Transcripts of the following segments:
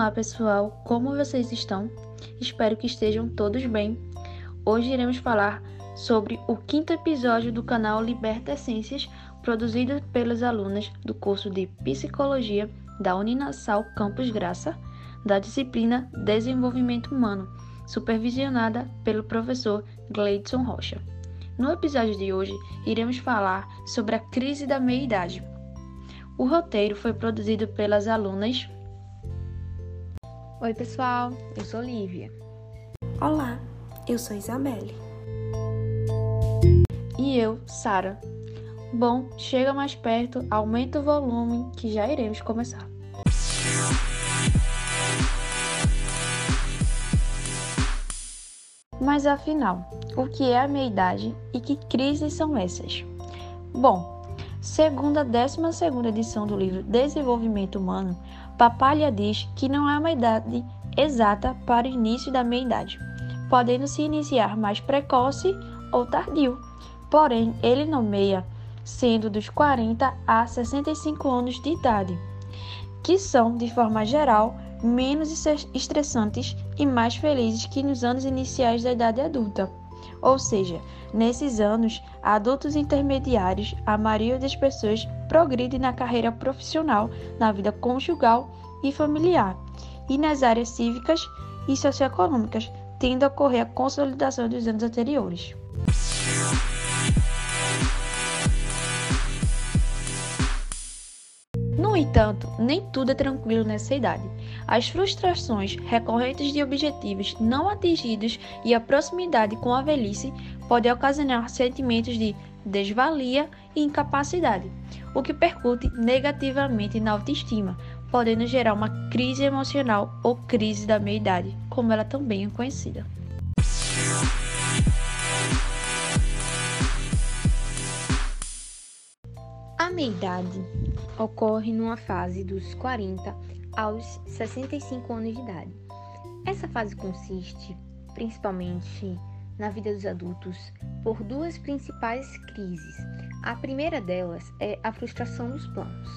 Olá pessoal, como vocês estão? Espero que estejam todos bem. Hoje iremos falar sobre o quinto episódio do canal Liberta Essências, produzido pelas alunas do curso de Psicologia da Uninasal Campus Graça, da disciplina Desenvolvimento Humano, supervisionada pelo professor Gleidson Rocha. No episódio de hoje, iremos falar sobre a crise da meia-idade. O roteiro foi produzido pelas alunas Oi, pessoal, eu sou Lívia. Olá, eu sou Isabelle. E eu, Sara. Bom, chega mais perto, aumenta o volume que já iremos começar. Mas afinal, o que é a meia-idade e que crises são essas? Bom, segundo a 12 edição do livro Desenvolvimento Humano, Papalha diz que não há uma idade exata para o início da meia-idade, podendo se iniciar mais precoce ou tardio. Porém, ele nomeia sendo dos 40 a 65 anos de idade, que são, de forma geral, menos estressantes e mais felizes que nos anos iniciais da idade adulta. Ou seja, nesses anos adultos intermediários, a maioria das pessoas progride na carreira profissional, na vida conjugal e familiar, e nas áreas cívicas e socioeconômicas, tendo a ocorrer a consolidação dos anos anteriores. No entanto, nem tudo é tranquilo nessa idade. As frustrações recorrentes de objetivos não atingidos e a proximidade com a velhice podem ocasionar sentimentos de desvalia e incapacidade, o que percute negativamente na autoestima, podendo gerar uma crise emocional ou crise da meia-idade, como ela também é conhecida. A meia-idade ocorre numa fase dos 40 aos 65 anos de idade. Essa fase consiste, principalmente na vida dos adultos, por duas principais crises. A primeira delas é a frustração dos planos.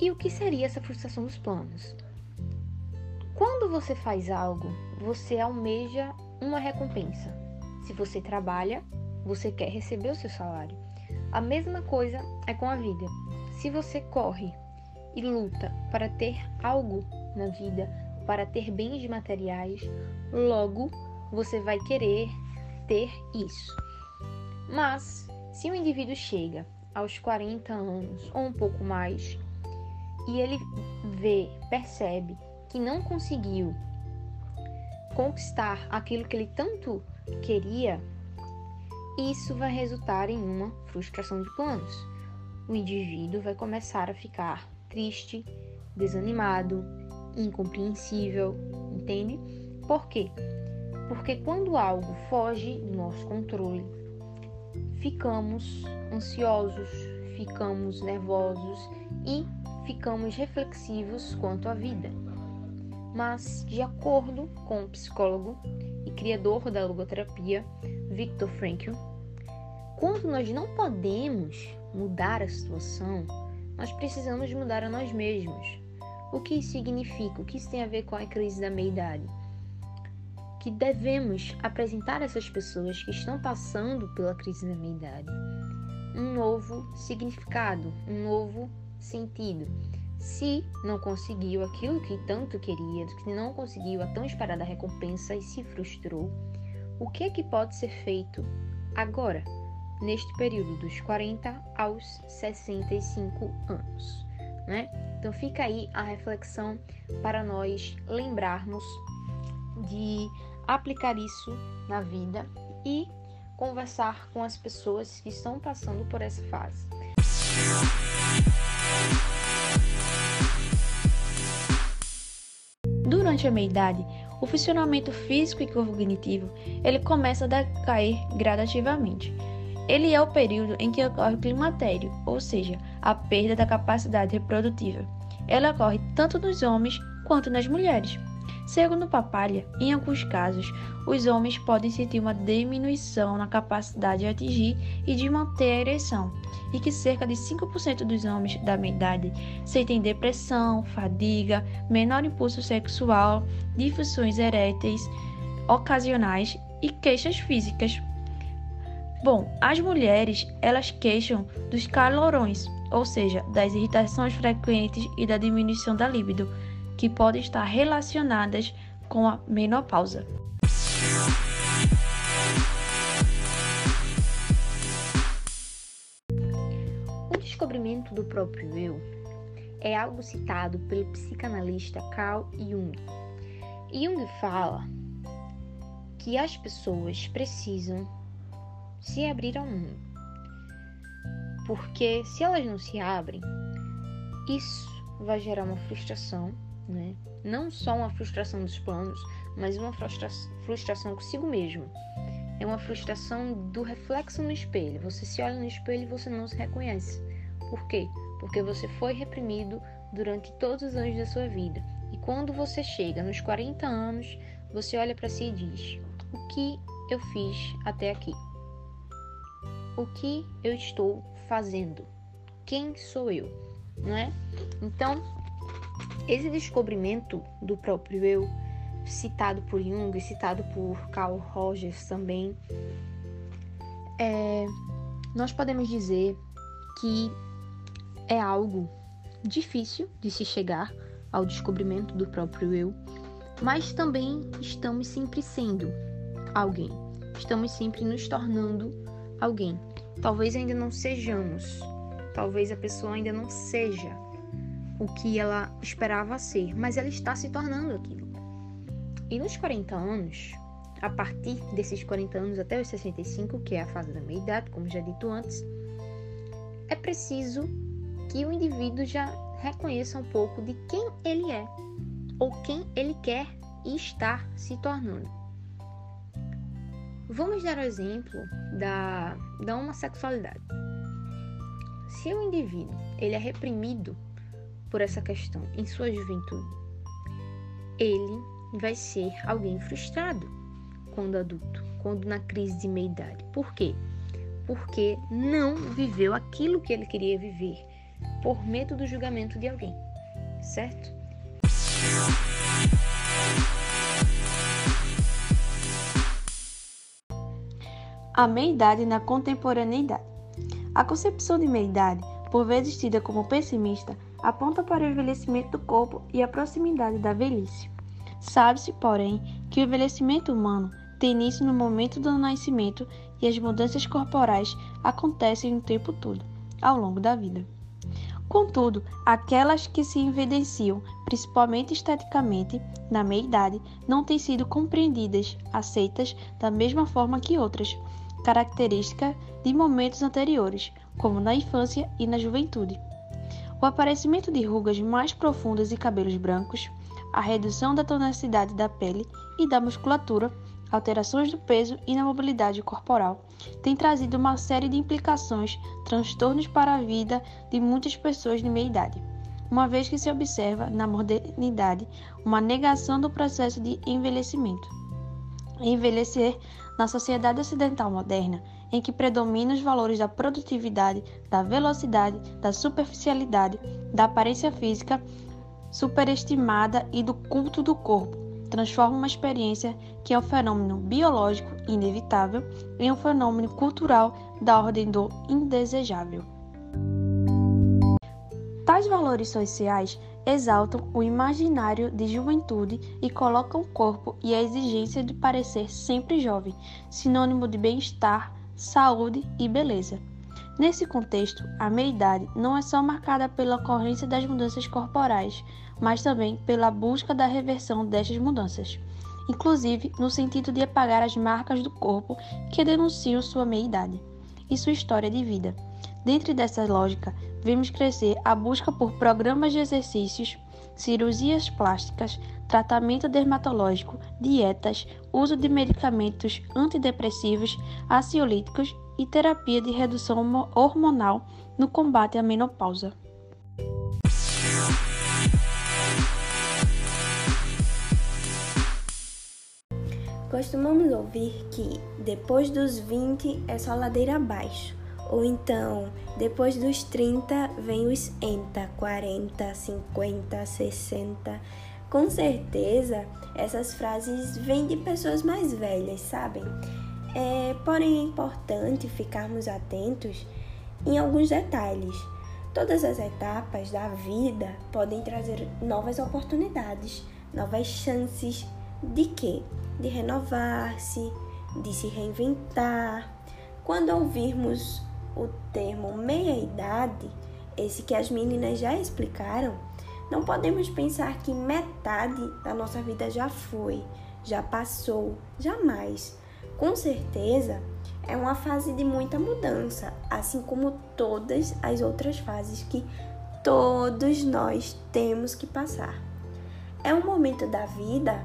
E o que seria essa frustração dos planos? Quando você faz algo, você almeja uma recompensa. Se você trabalha, você quer receber o seu salário. A mesma coisa é com a vida. Se você corre e luta para ter algo na vida, para ter bens materiais, logo você vai querer ter isso. Mas se um indivíduo chega aos 40 anos ou um pouco mais e ele vê, percebe que não conseguiu conquistar aquilo que ele tanto queria, isso vai resultar em uma frustração de planos. O indivíduo vai começar a ficar triste, desanimado, incompreensível, entende? Por quê? Porque quando algo foge do nosso controle, ficamos ansiosos, ficamos nervosos e ficamos reflexivos quanto à vida. Mas, de acordo com o psicólogo e criador da logoterapia, Viktor Frankl, quando nós não podemos mudar a situação, nós precisamos mudar a nós mesmos. O que isso significa? O que isso tem a ver com a crise da meia-idade? Que devemos apresentar a essas pessoas que estão passando pela crise da meia-idade um novo significado, um novo sentido. Se não conseguiu aquilo que tanto queria, se não conseguiu a tão esperada recompensa e se frustrou, o que é que pode ser feito agora, neste período dos 40 aos 65 anos? Né? Então fica aí a reflexão para nós lembrarmos de aplicar isso na vida e conversar com as pessoas que estão passando por essa fase. Durante a meia-idade, o funcionamento físico e cognitivo ele começa a decair gradativamente. Ele é o período em que ocorre o climatério, ou seja, a perda da capacidade reprodutiva. Ela ocorre tanto nos homens quanto nas mulheres. Segundo Papalha, em alguns casos, os homens podem sentir uma diminuição na capacidade de atingir e de manter a ereção, e que cerca de 5% dos homens da meia idade sentem depressão, fadiga, menor impulso sexual, difusões eréteis ocasionais e queixas físicas. Bom, as mulheres, elas queixam dos calorões, ou seja, das irritações frequentes e da diminuição da libido que podem estar relacionadas com a menopausa. O descobrimento do próprio eu é algo citado pelo psicanalista Carl Jung. Jung fala que as pessoas precisam se abrir ao mundo. Porque se elas não se abrem, isso vai gerar uma frustração né? Não só uma frustração dos planos, mas uma frustra frustração consigo mesmo. É uma frustração do reflexo no espelho. Você se olha no espelho e você não se reconhece. Por quê? Porque você foi reprimido durante todos os anos da sua vida. E quando você chega nos 40 anos, você olha para si e diz: O que eu fiz até aqui? O que eu estou fazendo? Quem sou eu? Não é? Então, esse descobrimento do próprio eu, citado por Jung, citado por Carl Rogers também, é, nós podemos dizer que é algo difícil de se chegar ao descobrimento do próprio eu, mas também estamos sempre sendo alguém, estamos sempre nos tornando alguém. Talvez ainda não sejamos, talvez a pessoa ainda não seja o que ela esperava ser, mas ela está se tornando aquilo. E nos 40 anos, a partir desses 40 anos até os 65, que é a fase da meia-idade, como já dito antes, é preciso que o indivíduo já reconheça um pouco de quem ele é ou quem ele quer e está se tornando. Vamos dar o exemplo da, da homossexualidade. Se o indivíduo ele é reprimido por essa questão em sua juventude, ele vai ser alguém frustrado quando adulto, quando na crise de meia-idade. Por quê? Porque não viveu aquilo que ele queria viver por medo do julgamento de alguém, certo? A meia-idade na contemporaneidade. A concepção de meia-idade, por vezes tida como pessimista, aponta para o envelhecimento do corpo e a proximidade da velhice. Sabe-se, porém, que o envelhecimento humano tem início no momento do nascimento e as mudanças corporais acontecem o tempo todo, ao longo da vida. Contudo, aquelas que se evidenciam, principalmente esteticamente, na meia-idade, não têm sido compreendidas, aceitas da mesma forma que outras, característica de momentos anteriores, como na infância e na juventude o aparecimento de rugas mais profundas e cabelos brancos, a redução da tonacidade da pele e da musculatura, alterações do peso e na mobilidade corporal, tem trazido uma série de implicações, transtornos para a vida de muitas pessoas de meia idade, uma vez que se observa na modernidade uma negação do processo de envelhecimento. Envelhecer na sociedade ocidental moderna em que predominam os valores da produtividade, da velocidade, da superficialidade, da aparência física superestimada e do culto do corpo, transforma uma experiência que é um fenômeno biológico inevitável em um fenômeno cultural da ordem do indesejável. Tais valores sociais exaltam o imaginário de juventude e colocam o corpo e a exigência de parecer sempre jovem, sinônimo de bem-estar, saúde e beleza. Nesse contexto, a meia-idade não é só marcada pela ocorrência das mudanças corporais, mas também pela busca da reversão destas mudanças, inclusive no sentido de apagar as marcas do corpo que denunciam sua meia-idade e sua história de vida. Dentro dessa lógica, vemos crescer a busca por programas de exercícios, cirurgias plásticas, tratamento dermatológico, dietas, uso de medicamentos antidepressivos, ansiolíticos e terapia de redução hormonal no combate à menopausa. Costumamos ouvir que depois dos 20 é só ladeira abaixo, ou então depois dos 30 vem os enta, 40, 50, 60. Com certeza, essas frases vêm de pessoas mais velhas, sabem? É, porém, é importante ficarmos atentos em alguns detalhes. Todas as etapas da vida podem trazer novas oportunidades, novas chances de quê? De renovar-se, de se reinventar. Quando ouvirmos o termo meia-idade, esse que as meninas já explicaram, não podemos pensar que metade da nossa vida já foi, já passou, jamais. Com certeza, é uma fase de muita mudança, assim como todas as outras fases que todos nós temos que passar. É um momento da vida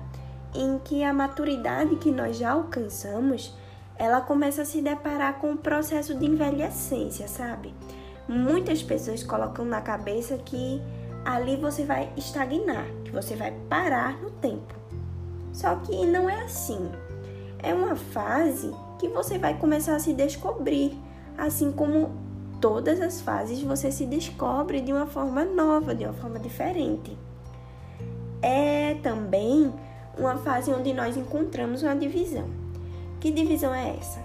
em que a maturidade que nós já alcançamos, ela começa a se deparar com o processo de envelhecência, sabe? Muitas pessoas colocam na cabeça que ali você vai estagnar, que você vai parar no tempo. Só que não é assim. É uma fase que você vai começar a se descobrir, assim como todas as fases você se descobre de uma forma nova, de uma forma diferente. É também uma fase onde nós encontramos uma divisão. Que divisão é essa?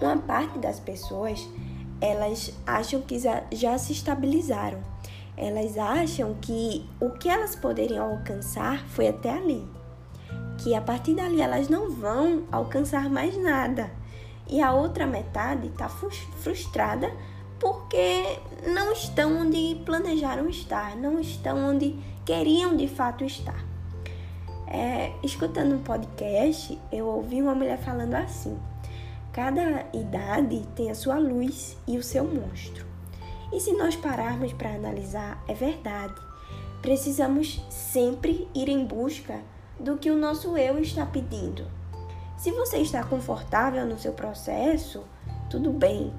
Uma parte das pessoas, elas acham que já se estabilizaram. Elas acham que o que elas poderiam alcançar foi até ali. Que a partir dali elas não vão alcançar mais nada. E a outra metade está frustrada porque não estão onde planejaram estar, não estão onde queriam de fato estar. É, escutando um podcast, eu ouvi uma mulher falando assim: cada idade tem a sua luz e o seu monstro. E se nós pararmos para analisar, é verdade. Precisamos sempre ir em busca do que o nosso eu está pedindo. Se você está confortável no seu processo, tudo bem,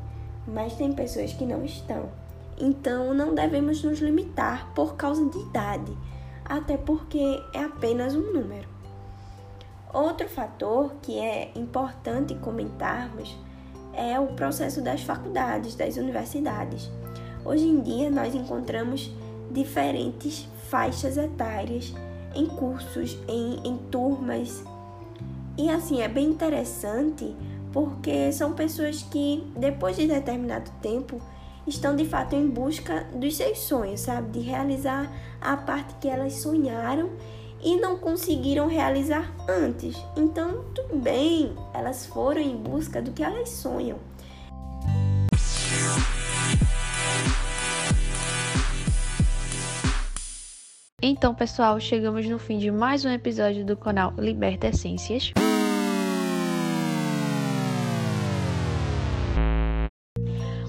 mas tem pessoas que não estão. Então não devemos nos limitar por causa de idade até porque é apenas um número. Outro fator que é importante comentarmos é o processo das faculdades, das universidades. Hoje em dia, nós encontramos diferentes faixas etárias em cursos, em, em turmas. E assim, é bem interessante porque são pessoas que, depois de determinado tempo, estão de fato em busca dos seus sonhos, sabe? De realizar a parte que elas sonharam e não conseguiram realizar antes. Então, tudo bem, elas foram em busca do que elas sonham. Então, pessoal, chegamos no fim de mais um episódio do canal Liberta Essências.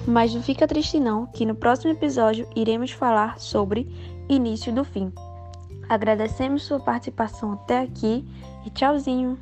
Mas não fica triste não, que no próximo episódio iremos falar sobre início do fim. Agradecemos sua participação até aqui e tchauzinho!